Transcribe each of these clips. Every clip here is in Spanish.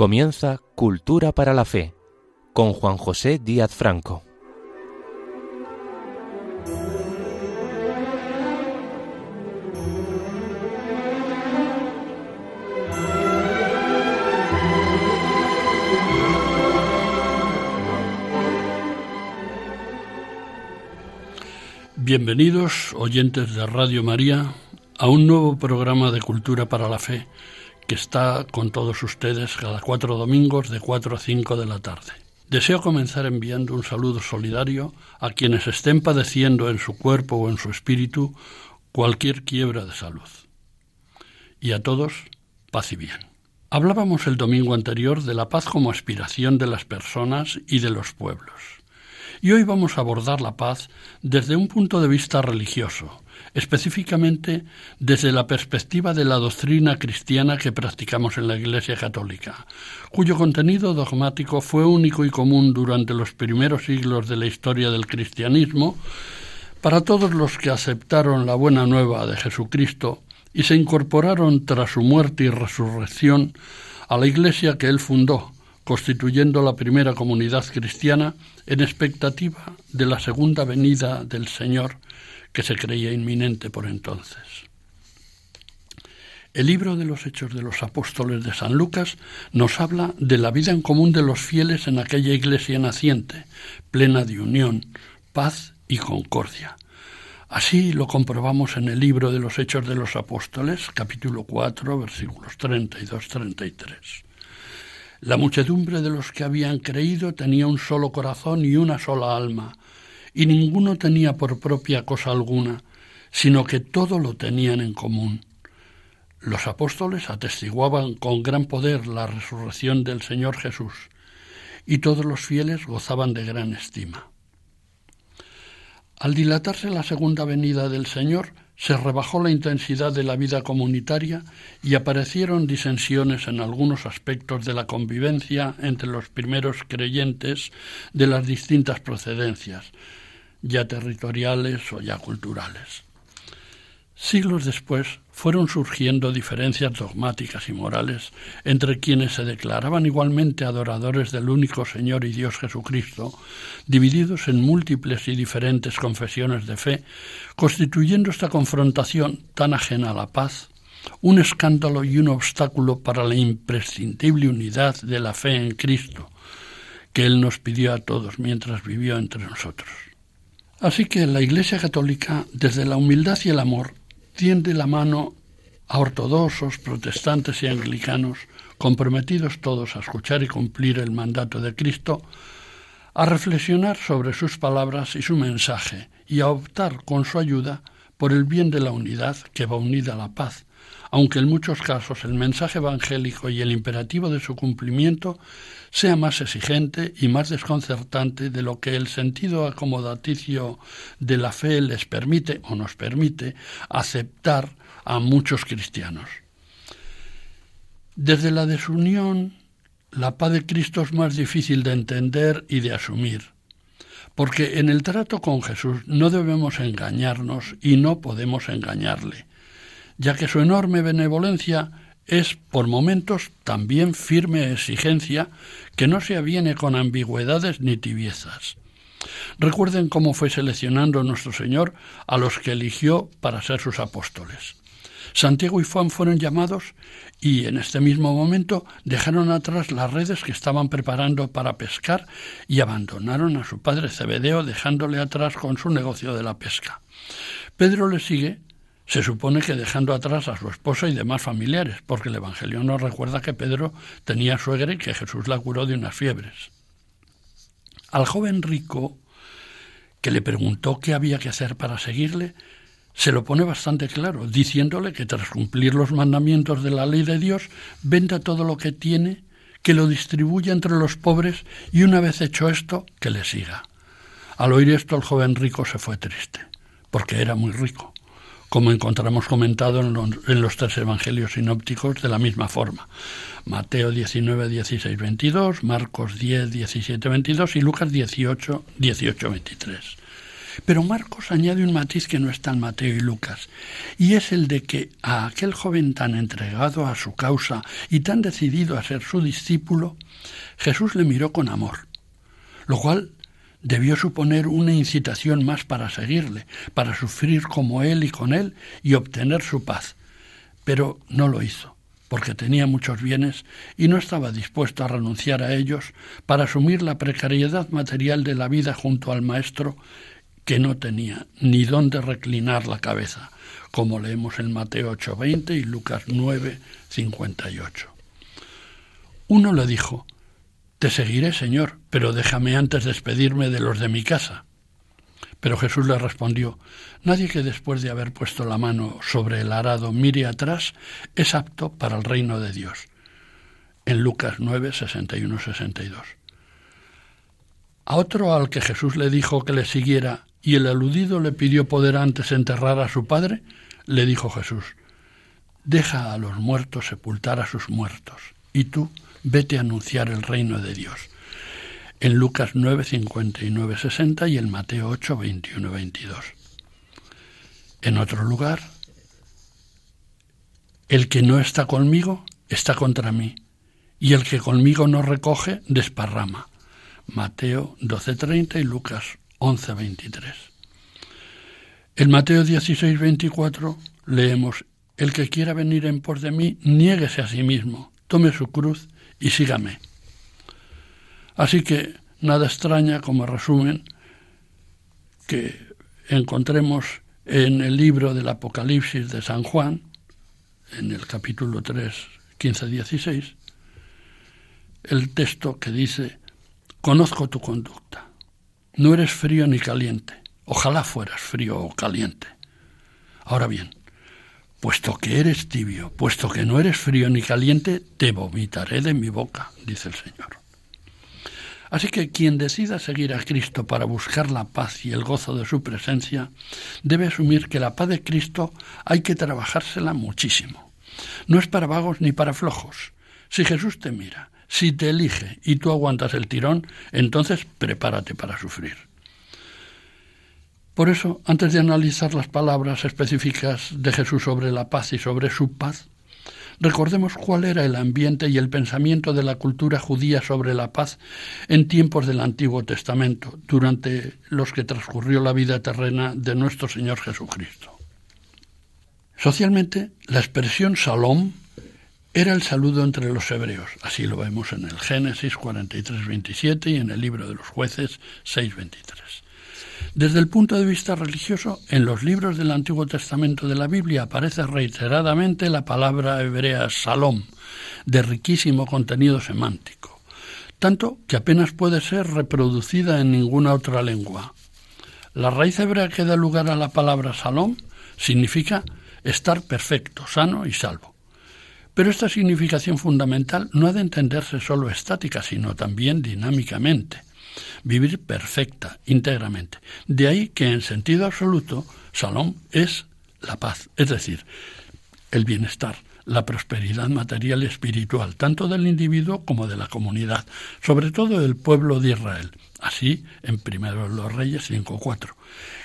Comienza Cultura para la Fe con Juan José Díaz Franco. Bienvenidos, oyentes de Radio María, a un nuevo programa de Cultura para la Fe que está con todos ustedes cada cuatro domingos de cuatro a cinco de la tarde. Deseo comenzar enviando un saludo solidario a quienes estén padeciendo en su cuerpo o en su espíritu cualquier quiebra de salud. Y a todos, paz y bien. Hablábamos el domingo anterior de la paz como aspiración de las personas y de los pueblos. Y hoy vamos a abordar la paz desde un punto de vista religioso, específicamente desde la perspectiva de la doctrina cristiana que practicamos en la Iglesia Católica, cuyo contenido dogmático fue único y común durante los primeros siglos de la historia del cristianismo para todos los que aceptaron la buena nueva de Jesucristo y se incorporaron tras su muerte y resurrección a la Iglesia que él fundó, constituyendo la primera comunidad cristiana en expectativa de la segunda venida del Señor que se creía inminente por entonces. El libro de los Hechos de los Apóstoles de San Lucas nos habla de la vida en común de los fieles en aquella iglesia naciente, plena de unión, paz y concordia. Así lo comprobamos en el libro de los Hechos de los Apóstoles, capítulo 4, versículos 32-33. La muchedumbre de los que habían creído tenía un solo corazón y una sola alma, y ninguno tenía por propia cosa alguna, sino que todo lo tenían en común. Los apóstoles atestiguaban con gran poder la resurrección del Señor Jesús, y todos los fieles gozaban de gran estima. Al dilatarse la segunda venida del Señor, se rebajó la intensidad de la vida comunitaria y aparecieron disensiones en algunos aspectos de la convivencia entre los primeros creyentes de las distintas procedencias, ya territoriales o ya culturales. Siglos después fueron surgiendo diferencias dogmáticas y morales entre quienes se declaraban igualmente adoradores del único Señor y Dios Jesucristo, divididos en múltiples y diferentes confesiones de fe, constituyendo esta confrontación tan ajena a la paz un escándalo y un obstáculo para la imprescindible unidad de la fe en Cristo, que Él nos pidió a todos mientras vivió entre nosotros. Así que la Iglesia Católica, desde la humildad y el amor, tiende la mano a ortodoxos, protestantes y anglicanos, comprometidos todos a escuchar y cumplir el mandato de Cristo, a reflexionar sobre sus palabras y su mensaje y a optar con su ayuda por el bien de la unidad que va unida a la paz, aunque en muchos casos el mensaje evangélico y el imperativo de su cumplimiento sea más exigente y más desconcertante de lo que el sentido acomodaticio de la fe les permite o nos permite aceptar a muchos cristianos. Desde la desunión, la paz de Cristo es más difícil de entender y de asumir, porque en el trato con Jesús no debemos engañarnos y no podemos engañarle ya que su enorme benevolencia es por momentos también firme exigencia que no se aviene con ambigüedades ni tibiezas. Recuerden cómo fue seleccionando nuestro Señor a los que eligió para ser sus apóstoles. Santiago y Juan fueron llamados y en este mismo momento dejaron atrás las redes que estaban preparando para pescar y abandonaron a su padre Zebedeo dejándole atrás con su negocio de la pesca. Pedro le sigue se supone que dejando atrás a su esposa y demás familiares, porque el Evangelio nos recuerda que Pedro tenía suegra y que Jesús la curó de unas fiebres. Al joven rico, que le preguntó qué había que hacer para seguirle, se lo pone bastante claro, diciéndole que tras cumplir los mandamientos de la ley de Dios, venda todo lo que tiene, que lo distribuya entre los pobres y una vez hecho esto, que le siga. Al oír esto el joven rico se fue triste, porque era muy rico como encontramos comentado en los, tres evangelios sinópticos de la misma forma. Mateo 19, 16, 22, Marcos 10, 17, 22 y Lucas 18, 18, 23. Pero Marcos añade un matiz que no está en Mateo y Lucas, y es el de que a aquel joven tan entregado a su causa y tan decidido a ser su discípulo, Jesús le miró con amor, lo cual debió suponer una incitación más para seguirle, para sufrir como él y con él y obtener su paz. Pero no lo hizo, porque tenía muchos bienes y no estaba dispuesto a renunciar a ellos para asumir la precariedad material de la vida junto al Maestro que no tenía ni dónde reclinar la cabeza, como leemos en Mateo 8:20 y Lucas 9:58. Uno le dijo, te seguiré, Señor, pero déjame antes despedirme de los de mi casa. Pero Jesús le respondió, Nadie que después de haber puesto la mano sobre el arado mire atrás es apto para el reino de Dios. En Lucas 9, 61, 62. A otro al que Jesús le dijo que le siguiera y el aludido le pidió poder antes enterrar a su padre, le dijo Jesús, Deja a los muertos sepultar a sus muertos, y tú vete a anunciar el reino de Dios. En Lucas 9, 59, 60 y en Mateo 8, 21, 22. En otro lugar, el que no está conmigo está contra mí, y el que conmigo no recoge desparrama. Mateo 12:30 y Lucas 11:23. En Mateo 16:24 leemos, El que quiera venir en pos de mí, niéguese a sí mismo, tome su cruz y sígame. Así que nada extraña como resumen que encontremos en el libro del Apocalipsis de San Juan, en el capítulo 3, 15-16, el texto que dice, conozco tu conducta, no eres frío ni caliente, ojalá fueras frío o caliente. Ahora bien, Puesto que eres tibio, puesto que no eres frío ni caliente, te vomitaré de mi boca, dice el Señor. Así que quien decida seguir a Cristo para buscar la paz y el gozo de su presencia, debe asumir que la paz de Cristo hay que trabajársela muchísimo. No es para vagos ni para flojos. Si Jesús te mira, si te elige y tú aguantas el tirón, entonces prepárate para sufrir. Por eso, antes de analizar las palabras específicas de Jesús sobre la paz y sobre su paz, recordemos cuál era el ambiente y el pensamiento de la cultura judía sobre la paz en tiempos del Antiguo Testamento, durante los que transcurrió la vida terrena de nuestro Señor Jesucristo. Socialmente, la expresión salom era el saludo entre los hebreos, así lo vemos en el Génesis 43-27 y en el libro de los jueces 6-23. Desde el punto de vista religioso, en los libros del Antiguo Testamento de la Biblia aparece reiteradamente la palabra hebrea salom, de riquísimo contenido semántico, tanto que apenas puede ser reproducida en ninguna otra lengua. La raíz hebrea que da lugar a la palabra salom significa estar perfecto, sano y salvo. Pero esta significación fundamental no ha de entenderse solo estática, sino también dinámicamente vivir perfecta, íntegramente. De ahí que en sentido absoluto, Salom es la paz, es decir, el bienestar, la prosperidad material y espiritual, tanto del individuo como de la comunidad, sobre todo del pueblo de Israel, así en primero los Reyes 5.4,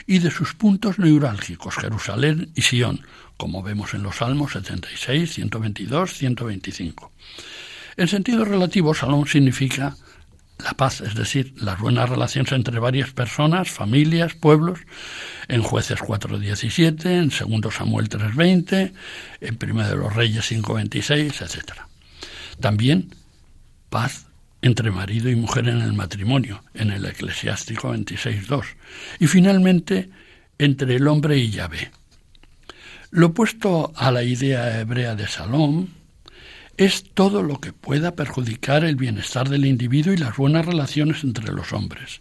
y de sus puntos neurálgicos, Jerusalén y Sión, como vemos en los Salmos 76, 122, 125. En sentido relativo, Salom significa la paz, es decir, las buenas relaciones entre varias personas, familias, pueblos, en Jueces 4.17, en 2 Samuel 3.20, en Primera de los Reyes 5.26, etc. También paz entre marido y mujer en el matrimonio, en el Eclesiástico 26.2. Y finalmente, entre el hombre y Yahvé. Lo opuesto a la idea hebrea de Salom, es todo lo que pueda perjudicar el bienestar del individuo y las buenas relaciones entre los hombres.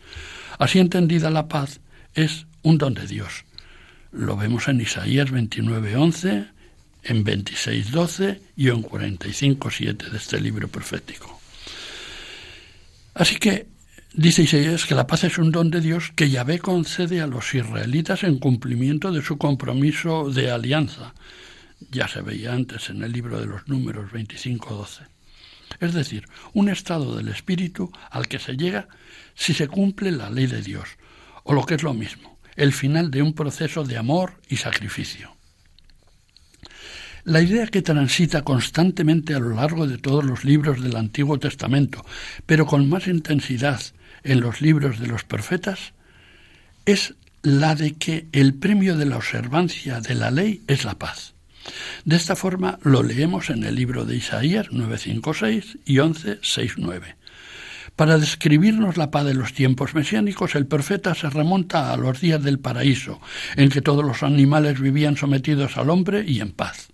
Así entendida la paz es un don de Dios. Lo vemos en Isaías 29:11, en 26:12 y en 45:7 de este libro profético. Así que dice Isaías que la paz es un don de Dios que Yahvé concede a los israelitas en cumplimiento de su compromiso de alianza ya se veía antes en el libro de los números 25-12. Es decir, un estado del espíritu al que se llega si se cumple la ley de Dios, o lo que es lo mismo, el final de un proceso de amor y sacrificio. La idea que transita constantemente a lo largo de todos los libros del Antiguo Testamento, pero con más intensidad en los libros de los profetas, es la de que el premio de la observancia de la ley es la paz. De esta forma lo leemos en el libro de Isaías 9.5.6 y 11.6.9. Para describirnos la paz de los tiempos mesiánicos, el profeta se remonta a los días del paraíso, en que todos los animales vivían sometidos al hombre y en paz.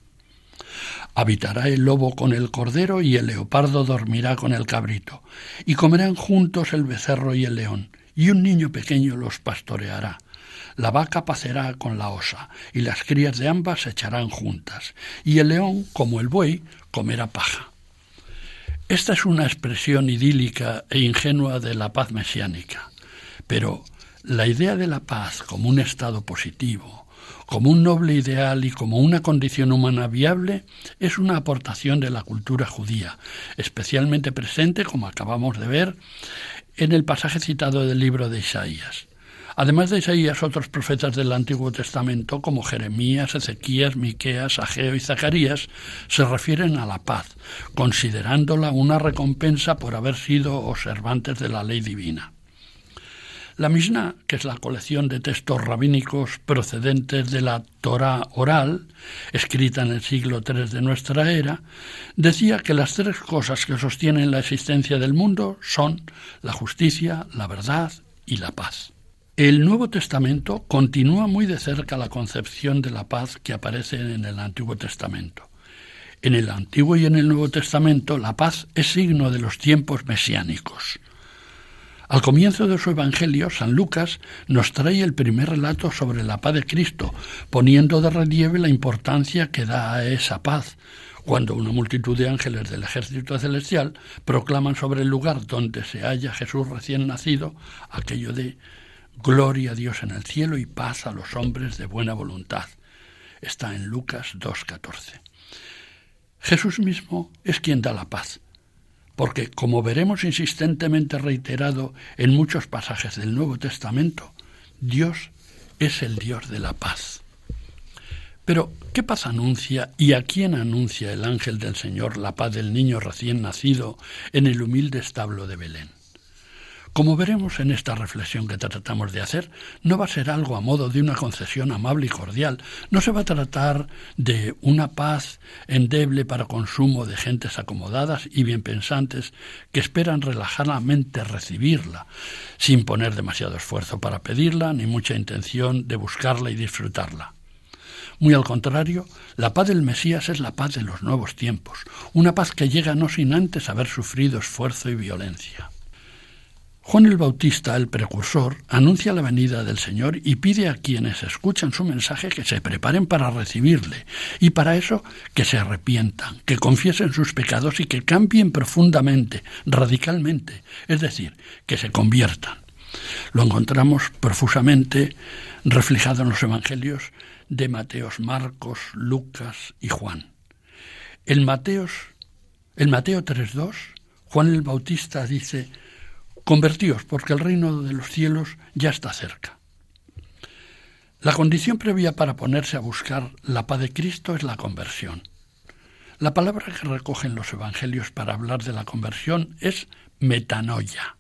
Habitará el lobo con el cordero y el leopardo dormirá con el cabrito, y comerán juntos el becerro y el león, y un niño pequeño los pastoreará. La vaca pacerá con la osa, y las crías de ambas se echarán juntas, y el león, como el buey, comerá paja. Esta es una expresión idílica e ingenua de la paz mesiánica, pero la idea de la paz como un estado positivo, como un noble ideal y como una condición humana viable es una aportación de la cultura judía, especialmente presente, como acabamos de ver, en el pasaje citado del libro de Isaías. Además de Isaías, otros profetas del Antiguo Testamento, como Jeremías, Ezequías, Miqueas, Ageo y Zacarías, se refieren a la paz, considerándola una recompensa por haber sido observantes de la ley divina. La Mishnah, que es la colección de textos rabínicos procedentes de la Torah oral, escrita en el siglo III de nuestra era, decía que las tres cosas que sostienen la existencia del mundo son la justicia, la verdad y la paz. El Nuevo Testamento continúa muy de cerca la concepción de la paz que aparece en el Antiguo Testamento. En el Antiguo y en el Nuevo Testamento la paz es signo de los tiempos mesiánicos. Al comienzo de su Evangelio, San Lucas nos trae el primer relato sobre la paz de Cristo, poniendo de relieve la importancia que da a esa paz, cuando una multitud de ángeles del ejército celestial proclaman sobre el lugar donde se halla Jesús recién nacido aquello de Gloria a Dios en el cielo y paz a los hombres de buena voluntad. Está en Lucas 2.14. Jesús mismo es quien da la paz porque, como veremos insistentemente reiterado en muchos pasajes del Nuevo Testamento, Dios es el Dios de la paz. Pero, ¿qué paz anuncia y a quién anuncia el ángel del Señor la paz del niño recién nacido en el humilde establo de Belén? Como veremos en esta reflexión que tratamos de hacer, no va a ser algo a modo de una concesión amable y cordial, no se va a tratar de una paz endeble para consumo de gentes acomodadas y bien pensantes que esperan relajadamente recibirla, sin poner demasiado esfuerzo para pedirla ni mucha intención de buscarla y disfrutarla. Muy al contrario, la paz del Mesías es la paz de los nuevos tiempos, una paz que llega no sin antes haber sufrido esfuerzo y violencia. Juan el Bautista, el precursor, anuncia la venida del Señor y pide a quienes escuchan su mensaje que se preparen para recibirle y para eso que se arrepientan, que confiesen sus pecados y que cambien profundamente, radicalmente, es decir, que se conviertan. Lo encontramos profusamente reflejado en los evangelios de Mateos, Marcos, Lucas y Juan. En Mateos, en Mateo 3.2, Juan el Bautista dice, Convertíos, porque el reino de los cielos ya está cerca. La condición previa para ponerse a buscar la paz de Cristo es la conversión. La palabra que recogen los evangelios para hablar de la conversión es metanoia.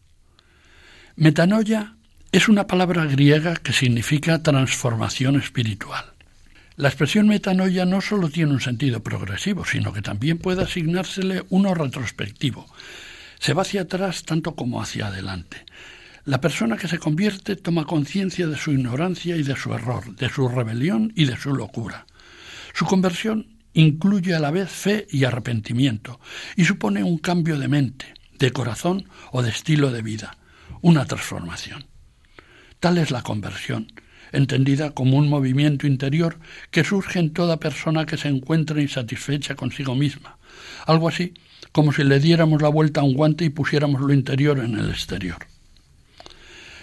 Metanoia es una palabra griega que significa transformación espiritual. La expresión metanoia no solo tiene un sentido progresivo, sino que también puede asignársele uno retrospectivo, se va hacia atrás tanto como hacia adelante. La persona que se convierte toma conciencia de su ignorancia y de su error, de su rebelión y de su locura. Su conversión incluye a la vez fe y arrepentimiento y supone un cambio de mente, de corazón o de estilo de vida, una transformación. Tal es la conversión, entendida como un movimiento interior que surge en toda persona que se encuentra insatisfecha consigo misma, algo así como si le diéramos la vuelta a un guante y pusiéramos lo interior en el exterior.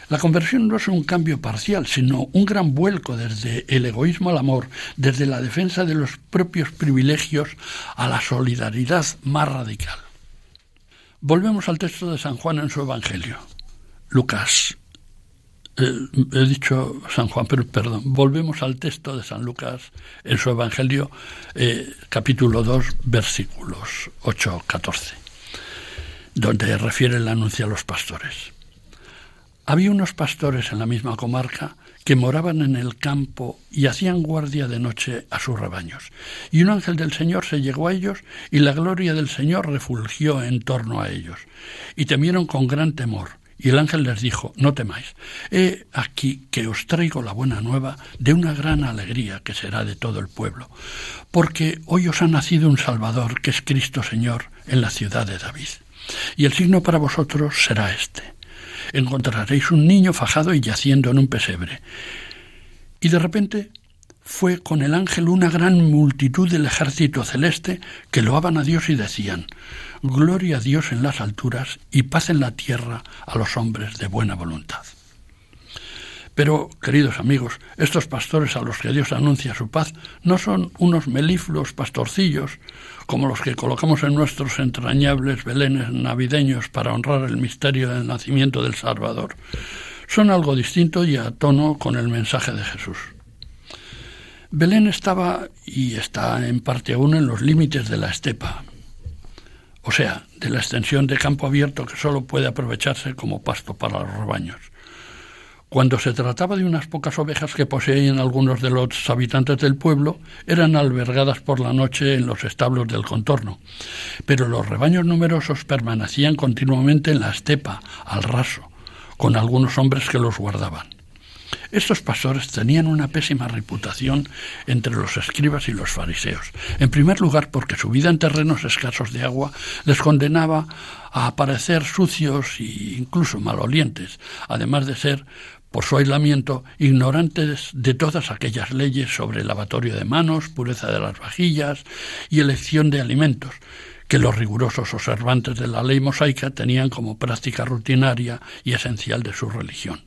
La conversión no es un cambio parcial, sino un gran vuelco desde el egoísmo al amor, desde la defensa de los propios privilegios a la solidaridad más radical. Volvemos al texto de San Juan en su Evangelio. Lucas eh, he dicho San Juan, pero perdón, volvemos al texto de San Lucas en su Evangelio, eh, capítulo 2, versículos 8-14, donde refiere el anuncio a los pastores. Había unos pastores en la misma comarca que moraban en el campo y hacían guardia de noche a sus rebaños. Y un ángel del Señor se llegó a ellos y la gloria del Señor refulgió en torno a ellos. Y temieron con gran temor. Y el ángel les dijo, no temáis, he aquí que os traigo la buena nueva de una gran alegría que será de todo el pueblo, porque hoy os ha nacido un Salvador, que es Cristo Señor, en la ciudad de David. Y el signo para vosotros será este. Encontraréis un niño fajado y yaciendo en un pesebre. Y de repente fue con el ángel una gran multitud del ejército celeste que loaban a Dios y decían, Gloria a Dios en las alturas y paz en la tierra a los hombres de buena voluntad. Pero, queridos amigos, estos pastores a los que Dios anuncia su paz no son unos melifluos pastorcillos como los que colocamos en nuestros entrañables belenes navideños para honrar el misterio del nacimiento del Salvador. Son algo distinto y a tono con el mensaje de Jesús. Belén estaba y está en parte aún en los límites de la estepa, o sea, de la extensión de campo abierto que solo puede aprovecharse como pasto para los rebaños. Cuando se trataba de unas pocas ovejas que poseían algunos de los habitantes del pueblo, eran albergadas por la noche en los establos del contorno, pero los rebaños numerosos permanecían continuamente en la estepa, al raso, con algunos hombres que los guardaban. Estos pastores tenían una pésima reputación entre los escribas y los fariseos. En primer lugar, porque su vida en terrenos escasos de agua les condenaba a aparecer sucios e incluso malolientes, además de ser, por su aislamiento, ignorantes de todas aquellas leyes sobre lavatorio de manos, pureza de las vajillas y elección de alimentos, que los rigurosos observantes de la ley mosaica tenían como práctica rutinaria y esencial de su religión.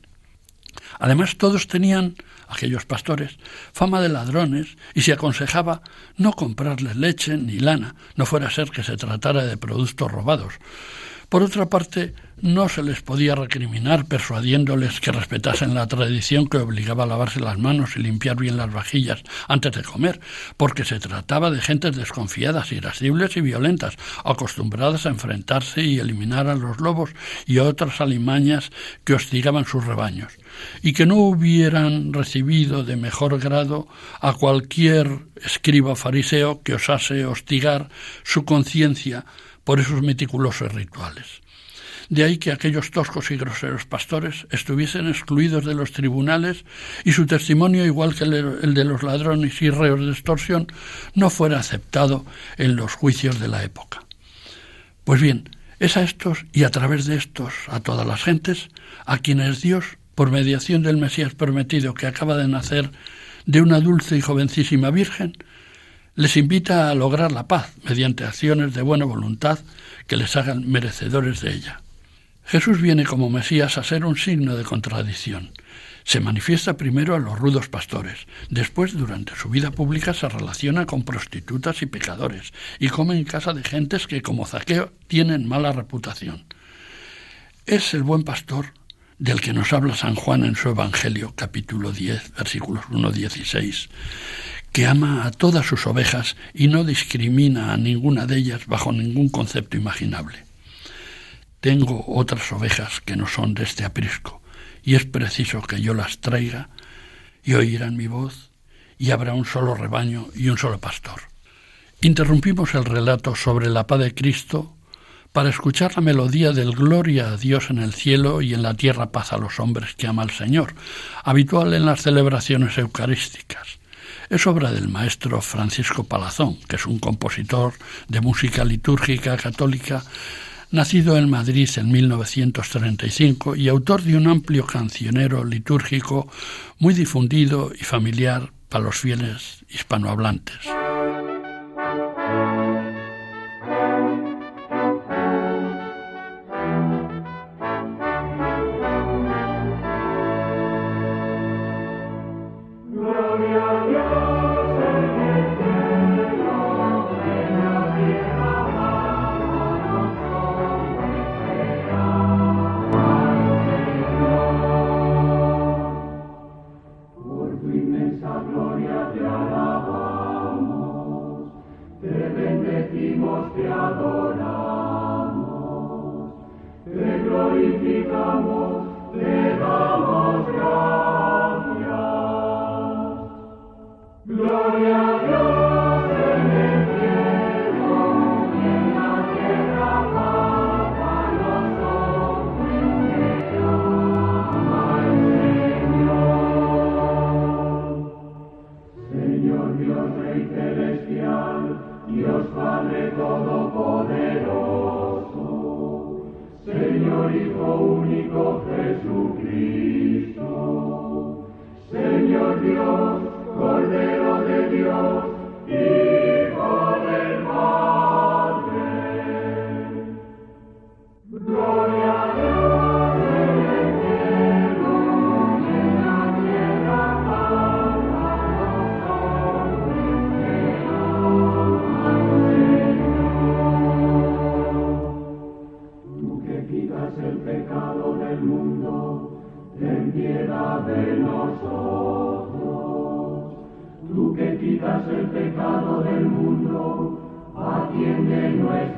Además, todos tenían, aquellos pastores, fama de ladrones y se aconsejaba no comprarles leche ni lana, no fuera a ser que se tratara de productos robados. Por otra parte, no se les podía recriminar persuadiéndoles que respetasen la tradición que obligaba a lavarse las manos y limpiar bien las vajillas antes de comer, porque se trataba de gentes desconfiadas, irascibles y violentas, acostumbradas a enfrentarse y eliminar a los lobos y otras alimañas que hostigaban sus rebaños, y que no hubieran recibido de mejor grado a cualquier escriba fariseo que osase hostigar su conciencia por esos meticulosos rituales. De ahí que aquellos toscos y groseros pastores estuviesen excluidos de los tribunales y su testimonio, igual que el de los ladrones y reos de extorsión, no fuera aceptado en los juicios de la época. Pues bien, es a estos y a través de estos a todas las gentes a quienes Dios, por mediación del Mesías prometido que acaba de nacer de una dulce y jovencísima Virgen, les invita a lograr la paz mediante acciones de buena voluntad que les hagan merecedores de ella. Jesús viene como Mesías a ser un signo de contradicción. Se manifiesta primero a los rudos pastores, después durante su vida pública se relaciona con prostitutas y pecadores, y come en casa de gentes que como Zaqueo tienen mala reputación. Es el buen pastor del que nos habla San Juan en su Evangelio, capítulo 10, versículos 1-16, que ama a todas sus ovejas y no discrimina a ninguna de ellas bajo ningún concepto imaginable. Tengo otras ovejas que no son de este aprisco, y es preciso que yo las traiga, y oirán mi voz, y habrá un solo rebaño y un solo pastor. Interrumpimos el relato sobre la paz de Cristo para escuchar la melodía del Gloria a Dios en el cielo y en la tierra paz a los hombres que ama al Señor, habitual en las celebraciones eucarísticas. Es obra del maestro Francisco Palazón, que es un compositor de música litúrgica católica nacido en Madrid en 1935 y autor de un amplio cancionero litúrgico muy difundido y familiar para los fieles hispanohablantes.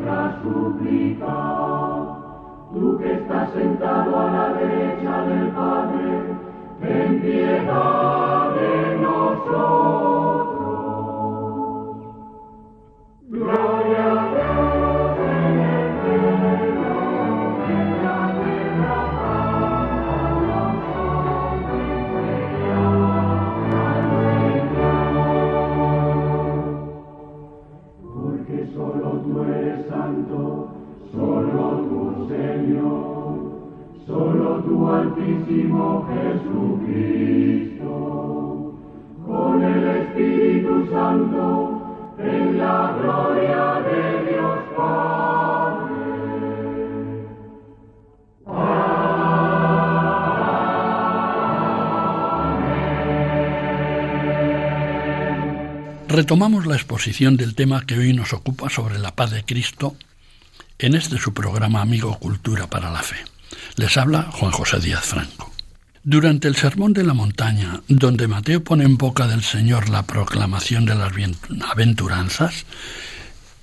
Nuestra súplica. Tú que estás sentado a la derecha del Padre, ten piedad de nosotros. Gloria tú Altísimo Jesucristo, con el Espíritu Santo, en la gloria de Dios Padre. Retomamos la exposición del tema que hoy nos ocupa sobre la paz de Cristo en este su programa Amigo Cultura para la Fe. Les habla Juan José Díaz Franco. Durante el Sermón de la Montaña, donde Mateo pone en boca del Señor la proclamación de las aventuranzas,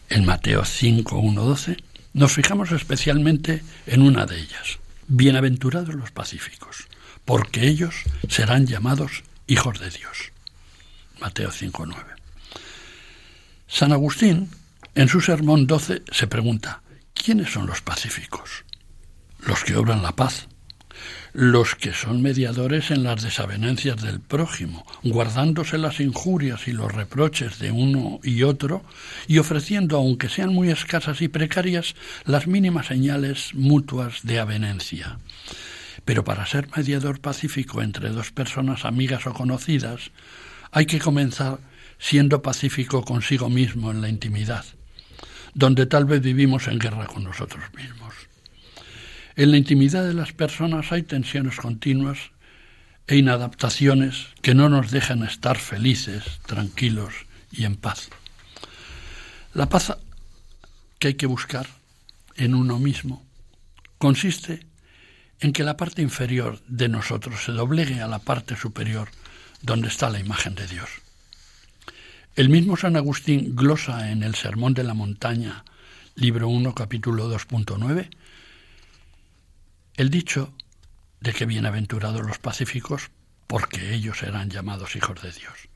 en Mateo 5, 1, 12, nos fijamos especialmente en una de ellas. Bienaventurados los pacíficos, porque ellos serán llamados hijos de Dios. Mateo 5, 9. San Agustín, en su sermón 12, se pregunta, ¿quiénes son los pacíficos? Los que obran la paz, los que son mediadores en las desavenencias del prójimo, guardándose las injurias y los reproches de uno y otro, y ofreciendo, aunque sean muy escasas y precarias, las mínimas señales mutuas de avenencia. Pero para ser mediador pacífico entre dos personas amigas o conocidas, hay que comenzar siendo pacífico consigo mismo en la intimidad, donde tal vez vivimos en guerra con nosotros mismos. En la intimidad de las personas hay tensiones continuas e inadaptaciones que no nos dejan estar felices, tranquilos y en paz. La paz que hay que buscar en uno mismo consiste en que la parte inferior de nosotros se doblegue a la parte superior donde está la imagen de Dios. El mismo San Agustín glosa en el Sermón de la Montaña, libro 1, capítulo 2.9, el dicho de que bienaventurados los pacíficos, porque ellos serán llamados hijos de Dios.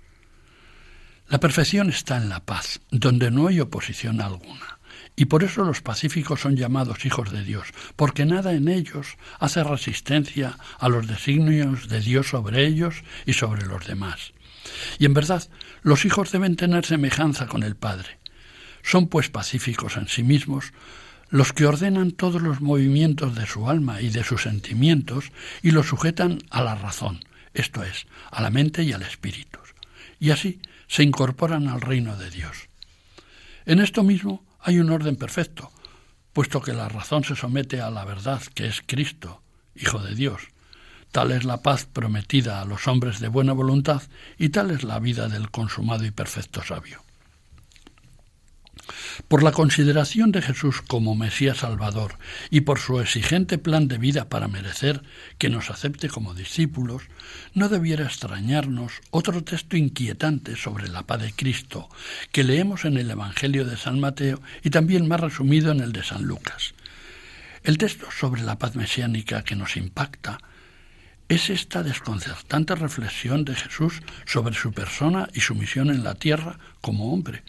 La perfección está en la paz, donde no hay oposición alguna. Y por eso los pacíficos son llamados hijos de Dios, porque nada en ellos hace resistencia a los designios de Dios sobre ellos y sobre los demás. Y en verdad, los hijos deben tener semejanza con el Padre. Son pues pacíficos en sí mismos los que ordenan todos los movimientos de su alma y de sus sentimientos y los sujetan a la razón, esto es, a la mente y al espíritu. Y así se incorporan al reino de Dios. En esto mismo hay un orden perfecto, puesto que la razón se somete a la verdad que es Cristo, Hijo de Dios. Tal es la paz prometida a los hombres de buena voluntad y tal es la vida del consumado y perfecto sabio. Por la consideración de Jesús como Mesías Salvador y por su exigente plan de vida para merecer que nos acepte como discípulos, no debiera extrañarnos otro texto inquietante sobre la paz de Cristo que leemos en el Evangelio de San Mateo y también más resumido en el de San Lucas. El texto sobre la paz mesiánica que nos impacta es esta desconcertante reflexión de Jesús sobre su persona y su misión en la tierra como hombre,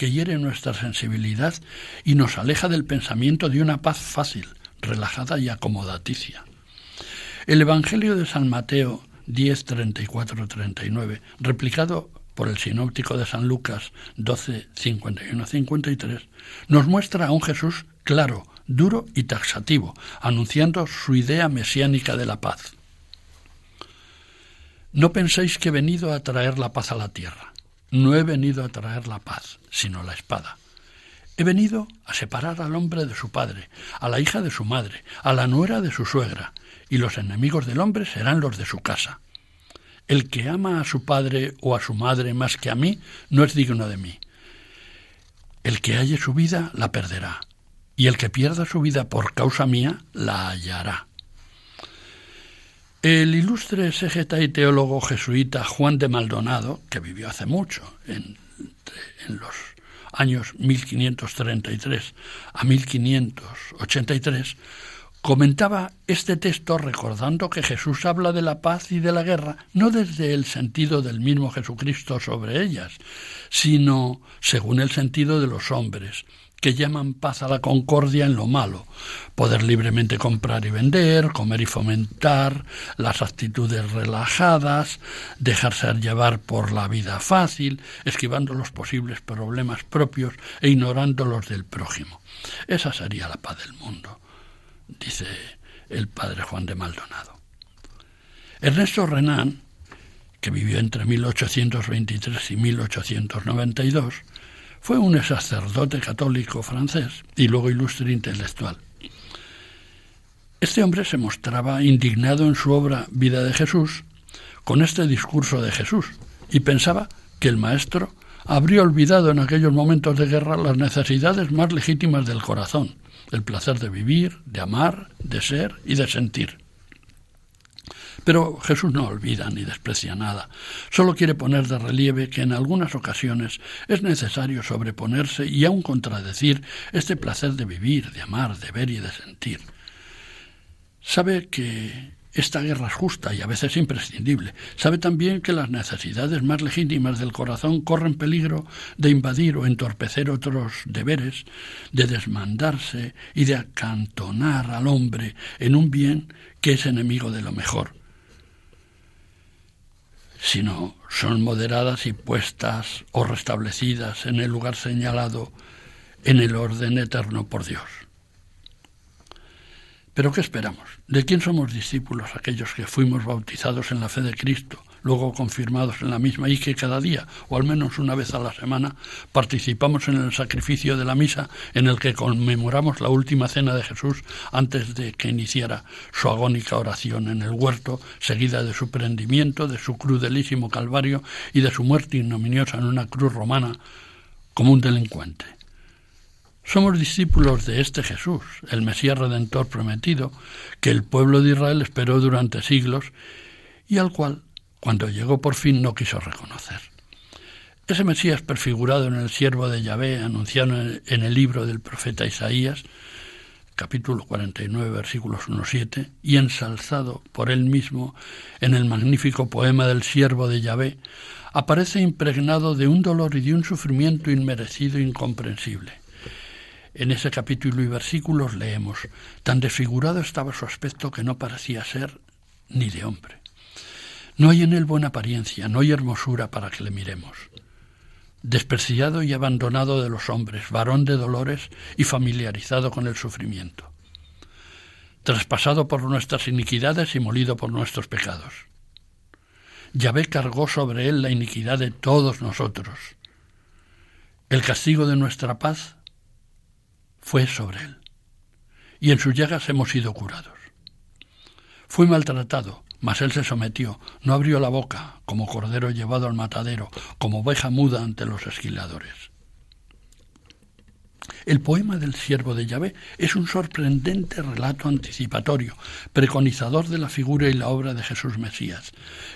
que hiere nuestra sensibilidad y nos aleja del pensamiento de una paz fácil, relajada y acomodaticia. El Evangelio de San Mateo 10, 34, 39, replicado por el sinóptico de San Lucas 12, 51, 53, nos muestra a un Jesús claro, duro y taxativo, anunciando su idea mesiánica de la paz. No penséis que he venido a traer la paz a la tierra. No he venido a traer la paz, sino la espada. He venido a separar al hombre de su padre, a la hija de su madre, a la nuera de su suegra, y los enemigos del hombre serán los de su casa. El que ama a su padre o a su madre más que a mí no es digno de mí. El que halle su vida la perderá, y el que pierda su vida por causa mía la hallará. El ilustre exégeta y teólogo jesuita Juan de Maldonado, que vivió hace mucho, en, en los años 1533 a 1583, comentaba este texto recordando que Jesús habla de la paz y de la guerra no desde el sentido del mismo Jesucristo sobre ellas, sino según el sentido de los hombres, que llaman paz a la concordia en lo malo, poder libremente comprar y vender, comer y fomentar, las actitudes relajadas, dejarse llevar por la vida fácil, esquivando los posibles problemas propios e ignorando los del prójimo. Esa sería la paz del mundo, dice el padre Juan de Maldonado. Ernesto Renan, que vivió entre 1823 y 1892, fue un sacerdote católico francés y luego ilustre intelectual. Este hombre se mostraba indignado en su obra Vida de Jesús con este discurso de Jesús y pensaba que el maestro habría olvidado en aquellos momentos de guerra las necesidades más legítimas del corazón, el placer de vivir, de amar, de ser y de sentir. Pero Jesús no olvida ni desprecia nada. Solo quiere poner de relieve que en algunas ocasiones es necesario sobreponerse y aun contradecir este placer de vivir, de amar, de ver y de sentir. Sabe que esta guerra es justa y a veces imprescindible. Sabe también que las necesidades más legítimas del corazón corren peligro de invadir o entorpecer otros deberes, de desmandarse y de acantonar al hombre en un bien que es enemigo de lo mejor sino son moderadas y puestas o restablecidas en el lugar señalado en el orden eterno por Dios. Pero ¿qué esperamos? ¿De quién somos discípulos aquellos que fuimos bautizados en la fe de Cristo, luego confirmados en la misma y que cada día, o al menos una vez a la semana, participamos en el sacrificio de la misa en el que conmemoramos la última cena de Jesús antes de que iniciara su agónica oración en el huerto, seguida de su prendimiento, de su crudelísimo calvario y de su muerte ignominiosa en una cruz romana como un delincuente. Somos discípulos de este Jesús, el Mesías Redentor prometido, que el pueblo de Israel esperó durante siglos y al cual cuando llegó por fin no quiso reconocer. Ese Mesías prefigurado en el siervo de Yahvé, anunciado en el libro del profeta Isaías, capítulo 49, versículos 1-7, y ensalzado por él mismo en el magnífico poema del siervo de Yahvé, aparece impregnado de un dolor y de un sufrimiento inmerecido e incomprensible. En ese capítulo y versículos leemos, tan desfigurado estaba su aspecto que no parecía ser ni de hombre. No hay en él buena apariencia, no hay hermosura para que le miremos. Despreciado y abandonado de los hombres, varón de dolores y familiarizado con el sufrimiento. Traspasado por nuestras iniquidades y molido por nuestros pecados. Yahvé cargó sobre él la iniquidad de todos nosotros. El castigo de nuestra paz fue sobre él, y en sus llagas hemos sido curados. Fue maltratado, mas él se sometió, no abrió la boca, como cordero llevado al matadero, como oveja muda ante los esquiladores. El poema del siervo de Yahvé es un sorprendente relato anticipatorio, preconizador de la figura y la obra de Jesús Mesías,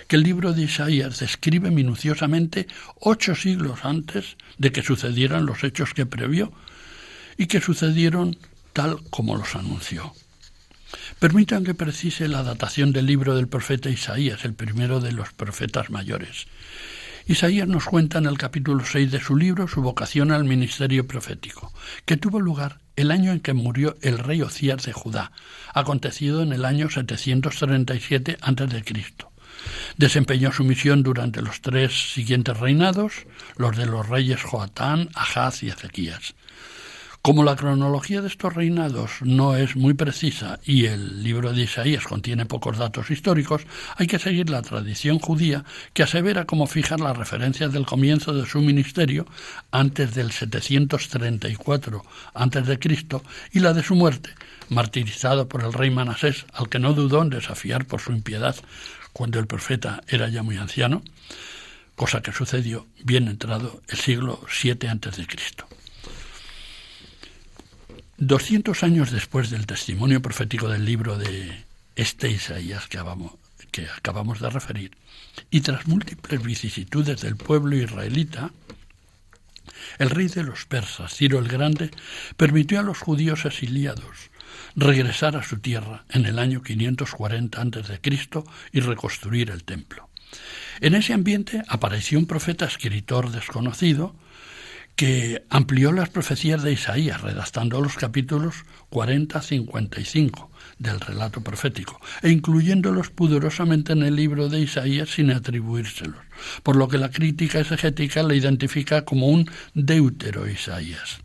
que el libro de Isaías describe minuciosamente ocho siglos antes de que sucedieran los hechos que previó y que sucedieron tal como los anunció. Permitan que precise la datación del libro del profeta Isaías, el primero de los profetas mayores. Isaías nos cuenta en el capítulo 6 de su libro su vocación al ministerio profético, que tuvo lugar el año en que murió el rey Ocías de Judá, acontecido en el año 737 a.C. Desempeñó su misión durante los tres siguientes reinados, los de los reyes Joatán, Ahaz y Ezequías. Como la cronología de estos reinados no es muy precisa y el libro de Isaías contiene pocos datos históricos, hay que seguir la tradición judía que asevera cómo fijar las referencias del comienzo de su ministerio antes del 734 a.C. y la de su muerte, martirizado por el rey Manasés, al que no dudó en desafiar por su impiedad cuando el profeta era ya muy anciano, cosa que sucedió bien entrado el siglo VII a.C. 200 años después del testimonio profético del libro de este Isaías que acabamos, que acabamos de referir, y tras múltiples vicisitudes del pueblo israelita, el rey de los persas, Ciro el Grande, permitió a los judíos exiliados regresar a su tierra en el año 540 a.C. y reconstruir el templo. En ese ambiente apareció un profeta escritor desconocido que amplió las profecías de Isaías, redactando los capítulos 40-55 del relato profético, e incluyéndolos pudorosamente en el libro de Isaías sin atribuírselos, por lo que la crítica exegética le identifica como un deutero Isaías,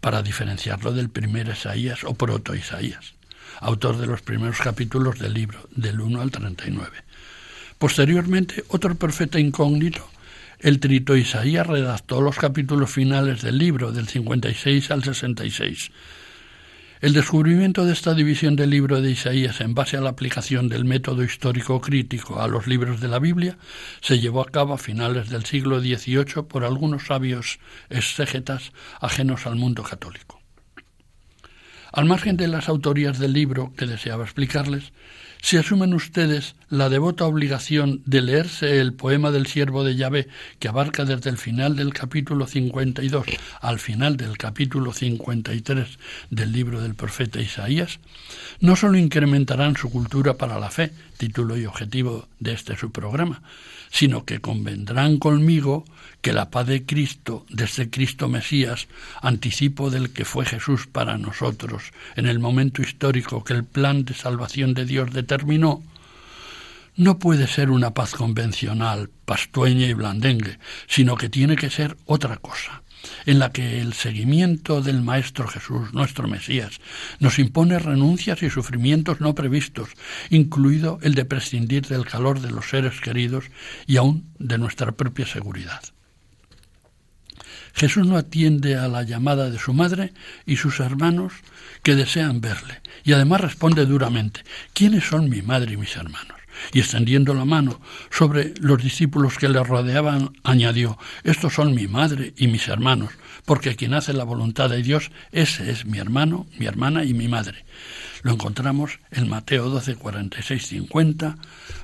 para diferenciarlo del primer Isaías o proto Isaías, autor de los primeros capítulos del libro, del 1 al 39. Posteriormente, otro profeta incógnito el trito Isaías redactó los capítulos finales del libro, del 56 al 66. El descubrimiento de esta división del libro de Isaías en base a la aplicación del método histórico crítico a los libros de la Biblia se llevó a cabo a finales del siglo XVIII por algunos sabios exégetas ajenos al mundo católico. Al margen de las autorías del libro que deseaba explicarles, si asumen ustedes la devota obligación de leerse el poema del siervo de Yahvé, que abarca desde el final del capítulo 52 al final del capítulo 53 del libro del profeta Isaías, no solo incrementarán su cultura para la fe, título y objetivo de este su programa, sino que convendrán conmigo que la paz de Cristo, desde Cristo Mesías, anticipo del que fue Jesús para nosotros, en el momento histórico que el plan de salvación de Dios determinó, no puede ser una paz convencional, pastueña y blandengue, sino que tiene que ser otra cosa en la que el seguimiento del Maestro Jesús, nuestro Mesías, nos impone renuncias y sufrimientos no previstos, incluido el de prescindir del calor de los seres queridos y aún de nuestra propia seguridad. Jesús no atiende a la llamada de su madre y sus hermanos que desean verle, y además responde duramente, ¿quiénes son mi madre y mis hermanos? Y extendiendo la mano sobre los discípulos que le rodeaban, añadió, Estos son mi madre y mis hermanos, porque quien hace la voluntad de Dios, ese es mi hermano, mi hermana y mi madre. Lo encontramos en Mateo 12, 46, 50,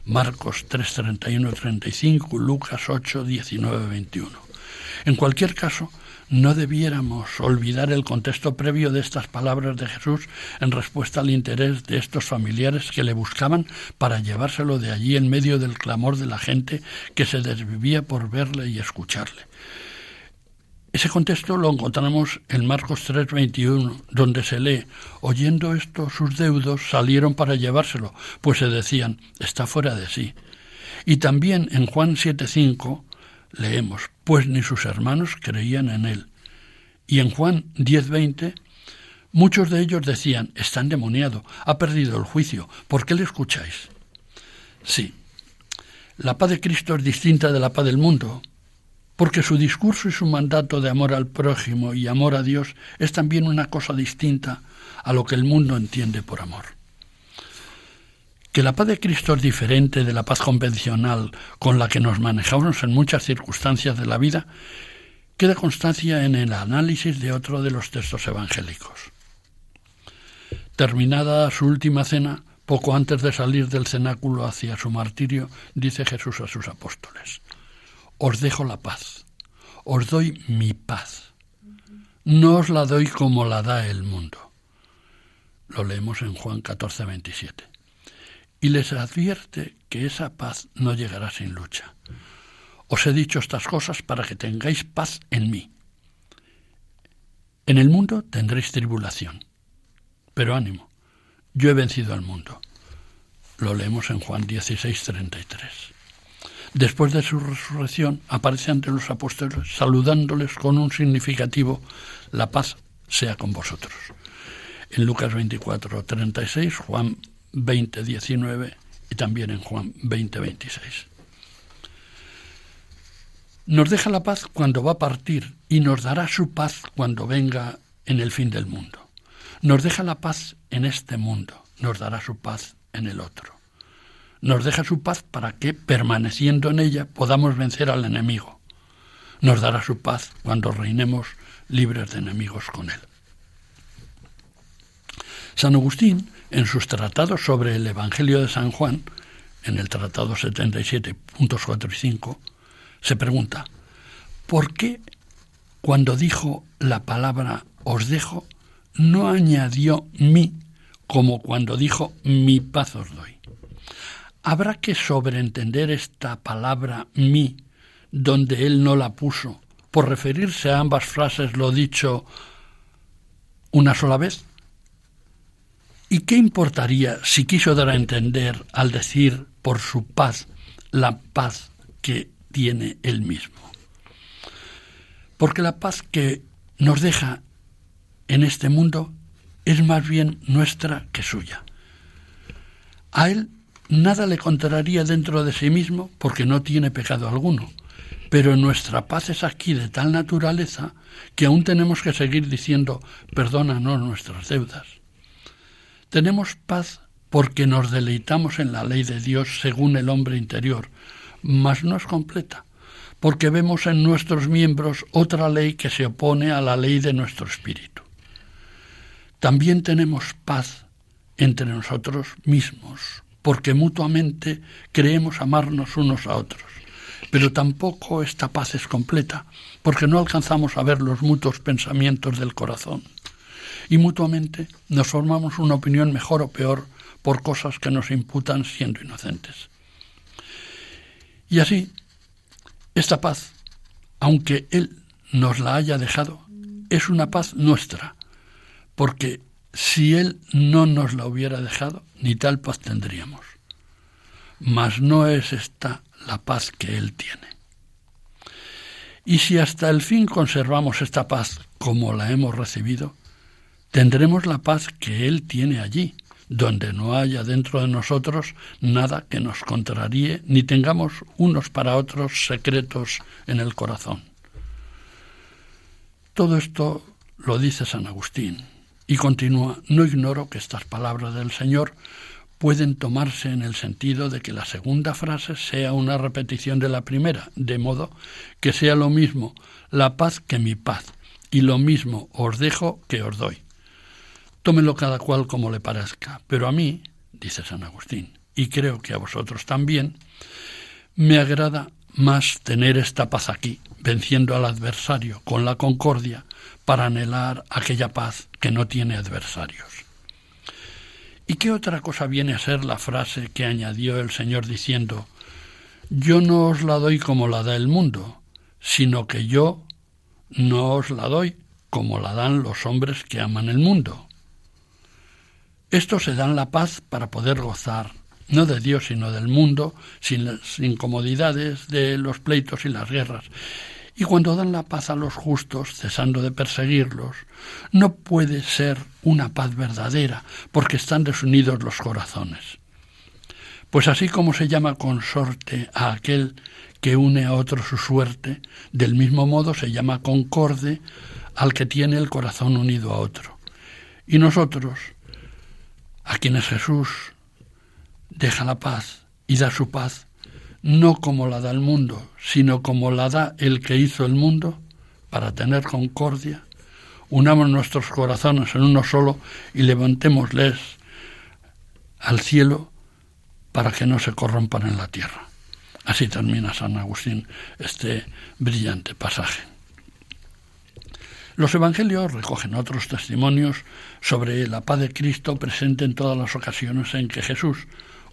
Marcos 3, 31, 35, Lucas 8, 19, 21. En cualquier caso, no debiéramos olvidar el contexto previo de estas palabras de Jesús en respuesta al interés de estos familiares que le buscaban para llevárselo de allí en medio del clamor de la gente que se desvivía por verle y escucharle. Ese contexto lo encontramos en Marcos 3:21, donde se lee, oyendo esto sus deudos salieron para llevárselo, pues se decían, está fuera de sí. Y también en Juan 7:5 leemos, pues ni sus hermanos creían en él. Y en Juan 10:20, muchos de ellos decían, está endemoniado, ha perdido el juicio, ¿por qué le escucháis? Sí, la paz de Cristo es distinta de la paz del mundo, porque su discurso y su mandato de amor al prójimo y amor a Dios es también una cosa distinta a lo que el mundo entiende por amor. Que la paz de Cristo es diferente de la paz convencional con la que nos manejamos en muchas circunstancias de la vida, queda constancia en el análisis de otro de los textos evangélicos. Terminada su última cena, poco antes de salir del cenáculo hacia su martirio, dice Jesús a sus apóstoles, Os dejo la paz, os doy mi paz, no os la doy como la da el mundo. Lo leemos en Juan 14, 27 y les advierte que esa paz no llegará sin lucha. Os he dicho estas cosas para que tengáis paz en mí. En el mundo tendréis tribulación, pero ánimo, yo he vencido al mundo. Lo leemos en Juan 16, 33. Después de su resurrección, aparece ante los apóstoles saludándoles con un significativo La paz sea con vosotros. En Lucas 24, 36, Juan 20, 19 y también en Juan 20, 26. Nos deja la paz cuando va a partir y nos dará su paz cuando venga en el fin del mundo. Nos deja la paz en este mundo, nos dará su paz en el otro. Nos deja su paz para que, permaneciendo en ella, podamos vencer al enemigo. Nos dará su paz cuando reinemos libres de enemigos con él. San Agustín, en sus tratados sobre el Evangelio de San Juan, en el tratado 77.4 y 5, se pregunta, ¿por qué cuando dijo la palabra os dejo, no añadió mi como cuando dijo mi paz os doy? Habrá que sobreentender esta palabra mi donde él no la puso, por referirse a ambas frases lo dicho una sola vez. ¿Y qué importaría si quiso dar a entender al decir por su paz la paz que tiene él mismo? Porque la paz que nos deja en este mundo es más bien nuestra que suya. A él nada le contraría dentro de sí mismo porque no tiene pecado alguno. Pero nuestra paz es aquí de tal naturaleza que aún tenemos que seguir diciendo perdónanos nuestras deudas. Tenemos paz porque nos deleitamos en la ley de Dios según el hombre interior, mas no es completa, porque vemos en nuestros miembros otra ley que se opone a la ley de nuestro espíritu. También tenemos paz entre nosotros mismos, porque mutuamente creemos amarnos unos a otros. Pero tampoco esta paz es completa, porque no alcanzamos a ver los mutuos pensamientos del corazón y mutuamente nos formamos una opinión mejor o peor por cosas que nos imputan siendo inocentes. Y así, esta paz, aunque Él nos la haya dejado, es una paz nuestra, porque si Él no nos la hubiera dejado, ni tal paz tendríamos. Mas no es esta la paz que Él tiene. Y si hasta el fin conservamos esta paz como la hemos recibido, tendremos la paz que Él tiene allí, donde no haya dentro de nosotros nada que nos contraríe, ni tengamos unos para otros secretos en el corazón. Todo esto lo dice San Agustín y continúa, no ignoro que estas palabras del Señor pueden tomarse en el sentido de que la segunda frase sea una repetición de la primera, de modo que sea lo mismo la paz que mi paz, y lo mismo os dejo que os doy. Tómelo cada cual como le parezca, pero a mí, dice San Agustín, y creo que a vosotros también, me agrada más tener esta paz aquí, venciendo al adversario con la concordia, para anhelar aquella paz que no tiene adversarios. ¿Y qué otra cosa viene a ser la frase que añadió el Señor diciendo, yo no os la doy como la da el mundo, sino que yo no os la doy como la dan los hombres que aman el mundo? Estos se dan la paz para poder gozar, no de Dios, sino del mundo, sin las incomodidades de los pleitos y las guerras. Y cuando dan la paz a los justos, cesando de perseguirlos, no puede ser una paz verdadera, porque están desunidos los corazones. Pues así como se llama consorte a aquel que une a otro su suerte, del mismo modo se llama concorde al que tiene el corazón unido a otro. Y nosotros, a quienes Jesús deja la paz y da su paz, no como la da el mundo, sino como la da el que hizo el mundo, para tener concordia, unamos nuestros corazones en uno solo y levantémosles al cielo para que no se corrompan en la tierra. Así termina San Agustín este brillante pasaje. Los evangelios recogen otros testimonios sobre la paz de Cristo presente en todas las ocasiones en que Jesús,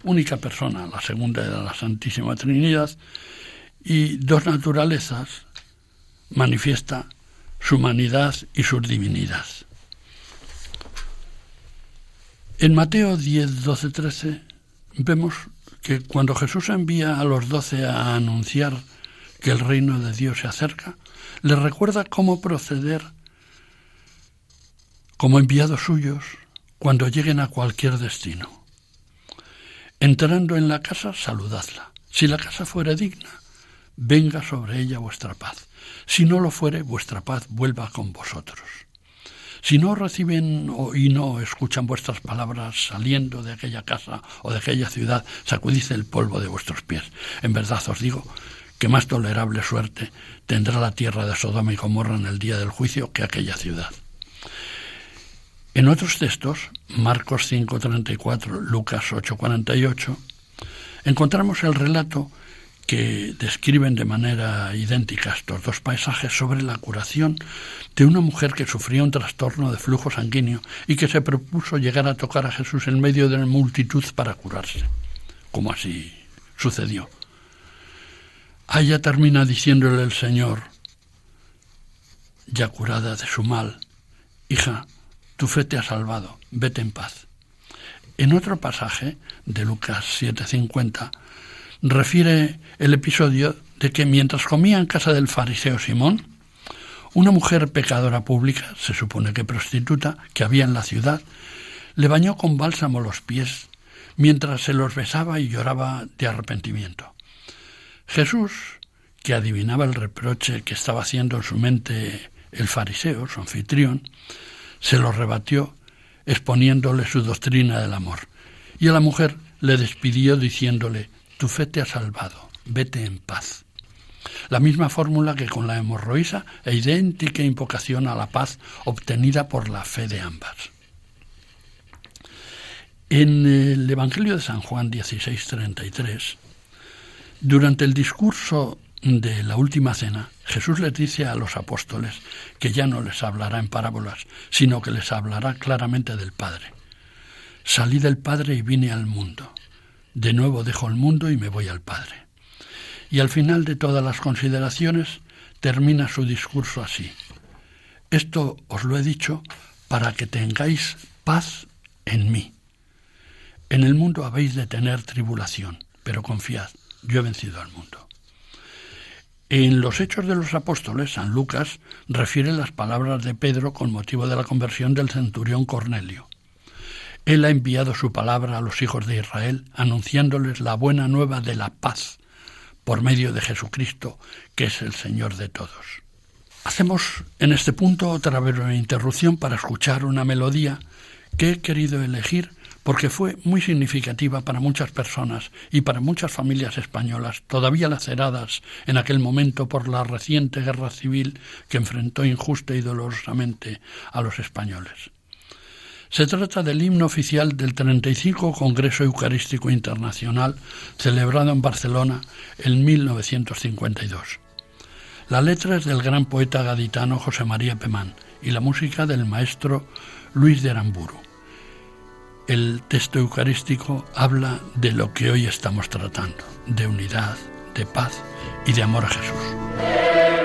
única persona, la segunda de la Santísima Trinidad, y dos naturalezas, manifiesta su humanidad y su divinidad. En Mateo 10, 12, 13 vemos que cuando Jesús envía a los doce a anunciar que el reino de Dios se acerca, les recuerda cómo proceder como enviados suyos cuando lleguen a cualquier destino. Entrando en la casa, saludadla. Si la casa fuera digna, venga sobre ella vuestra paz. Si no lo fuere, vuestra paz vuelva con vosotros. Si no reciben y no escuchan vuestras palabras saliendo de aquella casa o de aquella ciudad, sacudid el polvo de vuestros pies. En verdad os digo que más tolerable suerte tendrá la tierra de Sodoma y Gomorra en el día del juicio que aquella ciudad. En otros textos, Marcos 5.34, Lucas 8.48, encontramos el relato que describen de manera idéntica estos dos paisajes sobre la curación de una mujer que sufría un trastorno de flujo sanguíneo y que se propuso llegar a tocar a Jesús en medio de la multitud para curarse, como así sucedió. Allá termina diciéndole el Señor, ya curada de su mal, hija, tu fe te ha salvado, vete en paz. En otro pasaje de Lucas 7:50 refiere el episodio de que mientras comía en casa del fariseo Simón, una mujer pecadora pública, se supone que prostituta, que había en la ciudad, le bañó con bálsamo los pies mientras se los besaba y lloraba de arrepentimiento. Jesús, que adivinaba el reproche que estaba haciendo en su mente el fariseo, su anfitrión, se lo rebatió exponiéndole su doctrina del amor. Y a la mujer le despidió diciéndole, tu fe te ha salvado, vete en paz. La misma fórmula que con la hemorroísa e idéntica invocación a la paz obtenida por la fe de ambas. En el Evangelio de San Juan 16:33, durante el discurso de la última cena, Jesús les dice a los apóstoles que ya no les hablará en parábolas, sino que les hablará claramente del Padre. Salí del Padre y vine al mundo. De nuevo dejo el mundo y me voy al Padre. Y al final de todas las consideraciones termina su discurso así. Esto os lo he dicho para que tengáis paz en mí. En el mundo habéis de tener tribulación, pero confiad, yo he vencido al mundo. En los Hechos de los Apóstoles, San Lucas refiere las palabras de Pedro con motivo de la conversión del centurión Cornelio. Él ha enviado su palabra a los hijos de Israel, anunciándoles la buena nueva de la paz por medio de Jesucristo, que es el Señor de todos. Hacemos en este punto otra breve interrupción para escuchar una melodía que he querido elegir porque fue muy significativa para muchas personas y para muchas familias españolas todavía laceradas en aquel momento por la reciente guerra civil que enfrentó injusta y dolorosamente a los españoles. Se trata del himno oficial del 35 Congreso Eucarístico Internacional celebrado en Barcelona en 1952. La letra es del gran poeta gaditano José María Pemán y la música del maestro Luis de Aramburu. El texto eucarístico habla de lo que hoy estamos tratando, de unidad, de paz y de amor a Jesús.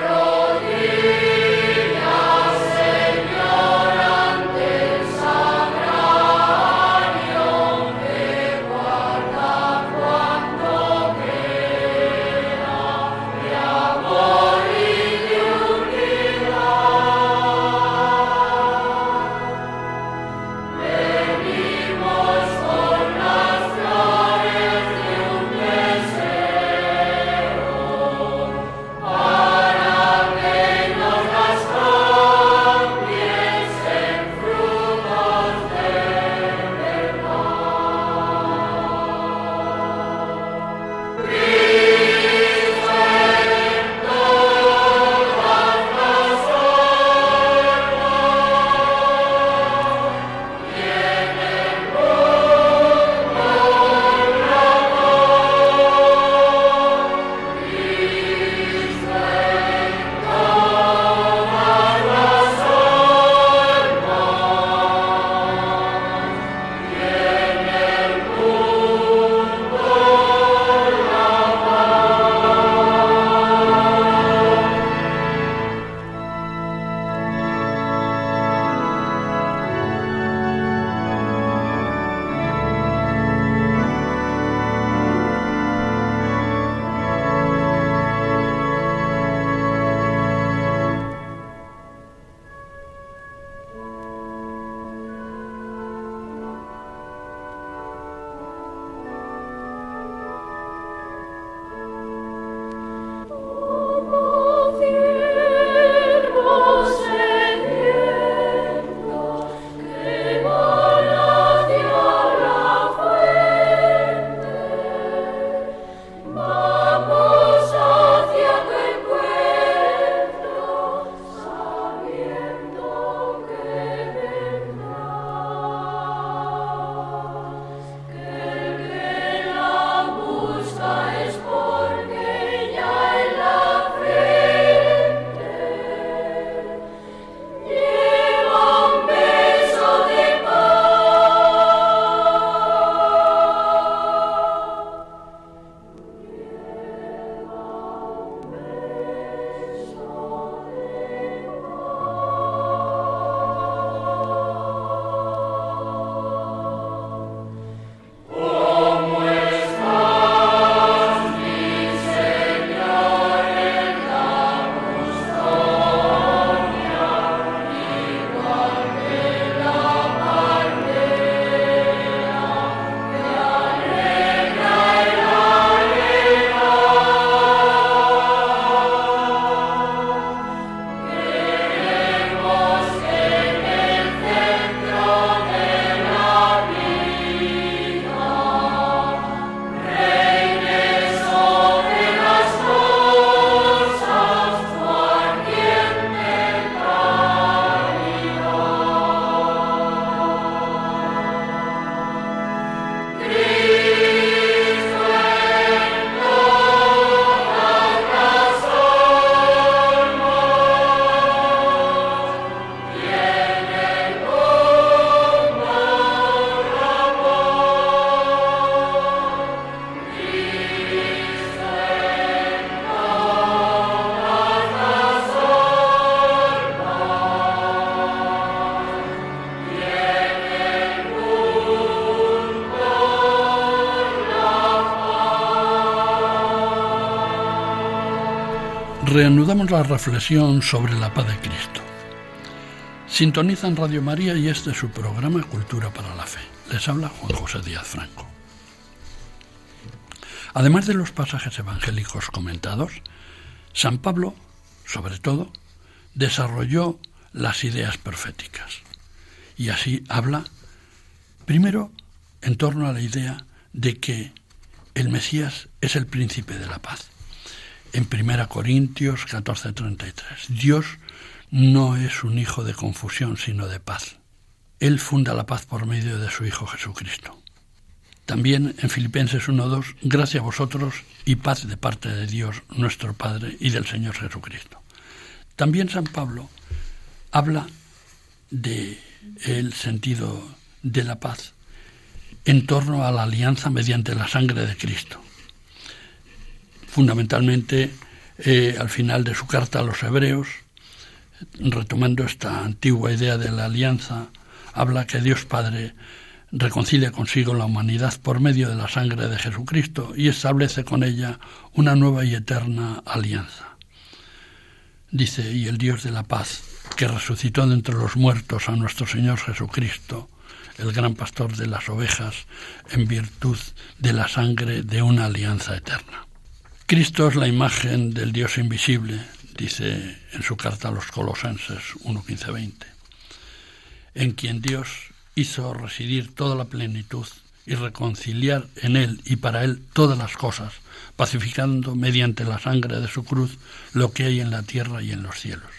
Reanudamos la reflexión sobre la paz de Cristo. Sintonizan Radio María y este es su programa Cultura para la Fe. Les habla Juan José Díaz Franco. Además de los pasajes evangélicos comentados, San Pablo, sobre todo, desarrolló las ideas proféticas. Y así habla, primero, en torno a la idea de que el Mesías es el príncipe de la paz en 1 Corintios 14:33. Dios no es un hijo de confusión, sino de paz. Él funda la paz por medio de su Hijo Jesucristo. También en Filipenses 1:2, gracias a vosotros y paz de parte de Dios nuestro Padre y del Señor Jesucristo. También San Pablo habla de el sentido de la paz en torno a la alianza mediante la sangre de Cristo fundamentalmente eh, al final de su carta a los hebreos, retomando esta antigua idea de la alianza, habla que Dios Padre reconcilia consigo la humanidad por medio de la sangre de Jesucristo y establece con ella una nueva y eterna alianza. Dice, y el Dios de la paz, que resucitó de entre los muertos a nuestro Señor Jesucristo, el gran pastor de las ovejas, en virtud de la sangre de una alianza eterna. Cristo es la imagen del Dios invisible, dice en su carta a los Colosenses 1.15.20, en quien Dios hizo residir toda la plenitud y reconciliar en Él y para Él todas las cosas, pacificando mediante la sangre de su cruz lo que hay en la tierra y en los cielos.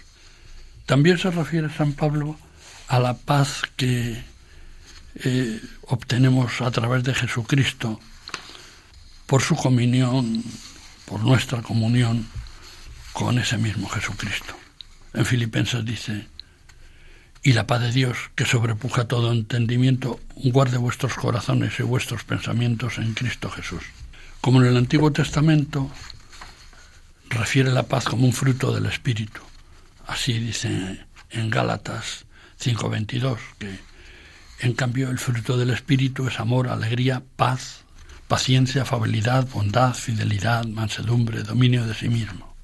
También se refiere San Pablo a la paz que eh, obtenemos a través de Jesucristo por su comunión por nuestra comunión con ese mismo Jesucristo. En Filipenses dice, y la paz de Dios, que sobrepuja todo entendimiento, guarde vuestros corazones y vuestros pensamientos en Cristo Jesús. Como en el Antiguo Testamento, refiere la paz como un fruto del Espíritu. Así dice en Gálatas 5:22, que en cambio el fruto del Espíritu es amor, alegría, paz, paciencia, afabilidad, bondad, fidelidad, mansedumbre, dominio de sí mismo.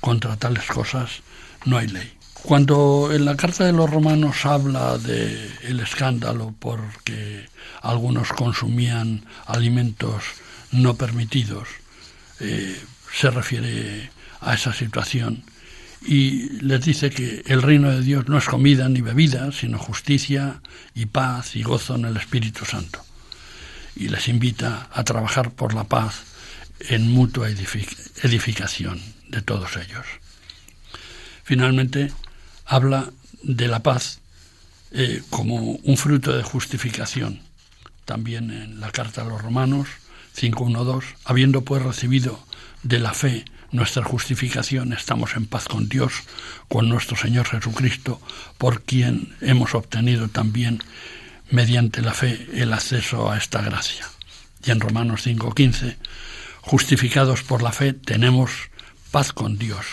Contra tales cosas no hay ley. Cuando en la carta de los romanos habla de el escándalo porque algunos consumían alimentos no permitidos, eh, se refiere a esa situación y les dice que el reino de Dios no es comida ni bebida, sino justicia y paz y gozo en el Espíritu Santo y les invita a trabajar por la paz en mutua edificación de todos ellos. Finalmente, habla de la paz eh, como un fruto de justificación. También en la carta a los romanos 5.1.2, habiendo pues recibido de la fe nuestra justificación, estamos en paz con Dios, con nuestro Señor Jesucristo, por quien hemos obtenido también mediante la fe el acceso a esta gracia. Y en Romanos 5:15, justificados por la fe, tenemos paz con Dios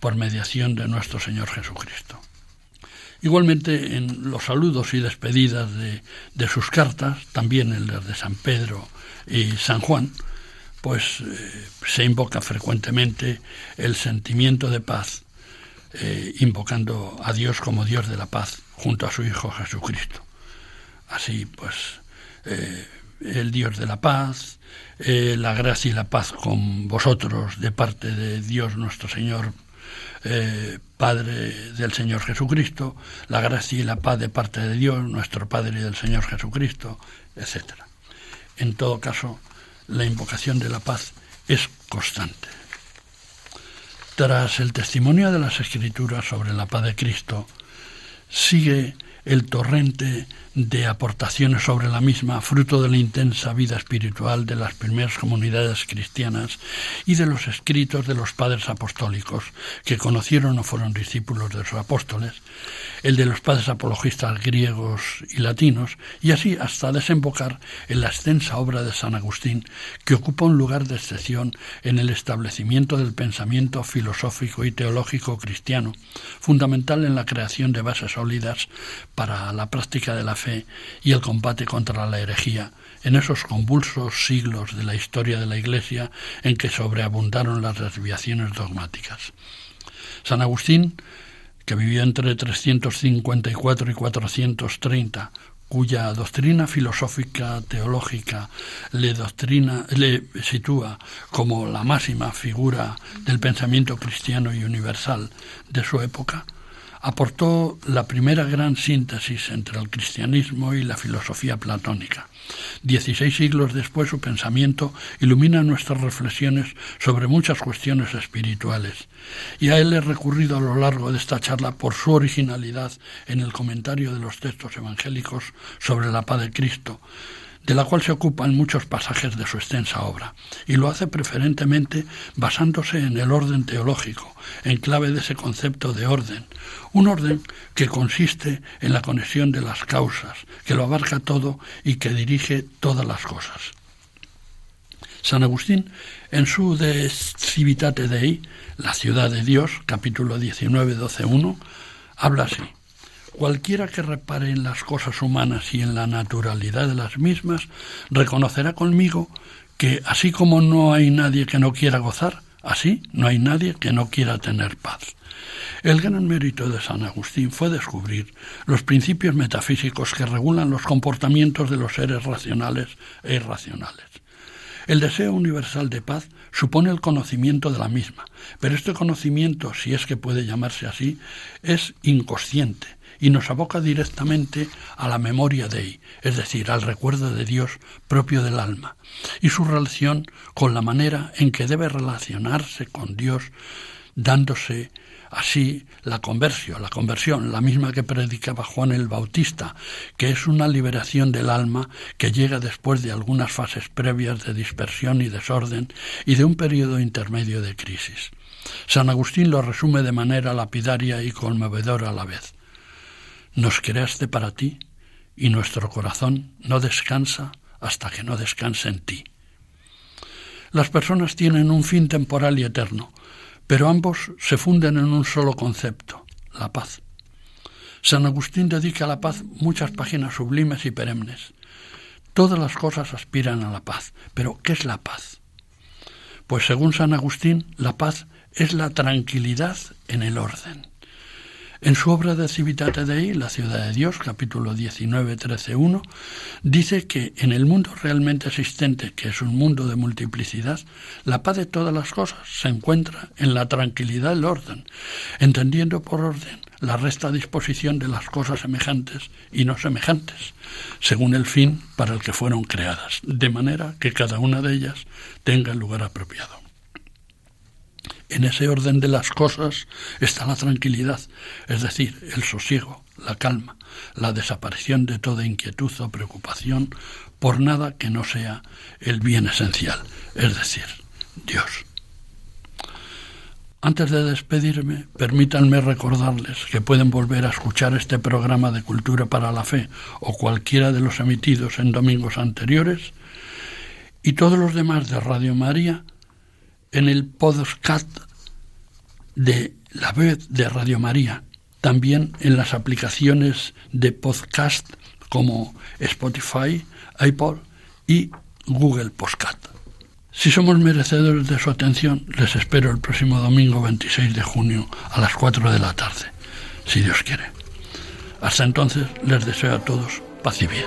por mediación de nuestro Señor Jesucristo. Igualmente en los saludos y despedidas de, sus cartas, también en las de San Pedro y San Juan, pues eh, se invoca frecuentemente el sentimiento de paz, eh, invocando a Dios como Dios de la paz junto a su Hijo Jesucristo así pues eh, el Dios de la paz, eh, la gracia y la paz con vosotros de parte de Dios nuestro Señor, eh, Padre del Señor Jesucristo, la gracia y la paz de parte de Dios nuestro Padre y del Señor Jesucristo, etc. En todo caso, la invocación de la paz es constante. Tras el testimonio de las Escrituras sobre la paz de Cristo, sigue el torrente de aportaciones sobre la misma, fruto de la intensa vida espiritual de las primeras comunidades cristianas y de los escritos de los padres apostólicos, que conocieron o fueron discípulos de los apóstoles, el de los padres apologistas griegos y latinos, y así hasta desembocar en la extensa obra de San Agustín, que ocupa un lugar de excepción en el establecimiento del pensamiento filosófico y teológico cristiano, fundamental en la creación de bases sólidas para la práctica de la fe y el combate contra la herejía en esos convulsos siglos de la historia de la Iglesia en que sobreabundaron las desviaciones dogmáticas. San Agustín, que vivió entre 354 y 430, cuya doctrina filosófica teológica le doctrina le sitúa como la máxima figura del pensamiento cristiano y universal de su época, aportó la primera gran síntesis entre el cristianismo y la filosofía platónica. Dieciséis siglos después su pensamiento ilumina nuestras reflexiones sobre muchas cuestiones espirituales, y a él he recurrido a lo largo de esta charla por su originalidad en el comentario de los textos evangélicos sobre la paz de Cristo, de la cual se ocupan muchos pasajes de su extensa obra, y lo hace preferentemente basándose en el orden teológico, en clave de ese concepto de orden, un orden que consiste en la conexión de las causas, que lo abarca todo y que dirige todas las cosas. San Agustín, en su De Civitate Dei, la ciudad de Dios, capítulo 19, 12, 1, habla así. Cualquiera que repare en las cosas humanas y en la naturalidad de las mismas, reconocerá conmigo que así como no hay nadie que no quiera gozar, así no hay nadie que no quiera tener paz. El gran mérito de San Agustín fue descubrir los principios metafísicos que regulan los comportamientos de los seres racionales e irracionales. El deseo universal de paz supone el conocimiento de la misma, pero este conocimiento, si es que puede llamarse así, es inconsciente, y nos aboca directamente a la memoria Dei, es decir, al recuerdo de Dios propio del alma, y su relación con la manera en que debe relacionarse con Dios, dándose así la conversión, la conversión, la misma que predicaba Juan el Bautista, que es una liberación del alma que llega después de algunas fases previas de dispersión y desorden y de un periodo intermedio de crisis. San Agustín lo resume de manera lapidaria y conmovedora a la vez. Nos creaste para ti y nuestro corazón no descansa hasta que no descanse en ti. Las personas tienen un fin temporal y eterno, pero ambos se funden en un solo concepto, la paz. San Agustín dedica a la paz muchas páginas sublimes y perennes. Todas las cosas aspiran a la paz, pero ¿qué es la paz? Pues según San Agustín, la paz es la tranquilidad en el orden. En su obra de Civitate Dei, La ciudad de Dios, capítulo 19, 13, 1, dice que en el mundo realmente existente, que es un mundo de multiplicidad, la paz de todas las cosas se encuentra en la tranquilidad del orden, entendiendo por orden la resta disposición de las cosas semejantes y no semejantes, según el fin para el que fueron creadas, de manera que cada una de ellas tenga el lugar apropiado. En ese orden de las cosas está la tranquilidad, es decir, el sosiego, la calma, la desaparición de toda inquietud o preocupación por nada que no sea el bien esencial, es decir, Dios. Antes de despedirme, permítanme recordarles que pueden volver a escuchar este programa de Cultura para la Fe o cualquiera de los emitidos en domingos anteriores y todos los demás de Radio María en el podcast de la web de Radio María, también en las aplicaciones de podcast como Spotify, iPod y Google Podcast. Si somos merecedores de su atención, les espero el próximo domingo 26 de junio a las 4 de la tarde, si Dios quiere. Hasta entonces les deseo a todos paz y bien.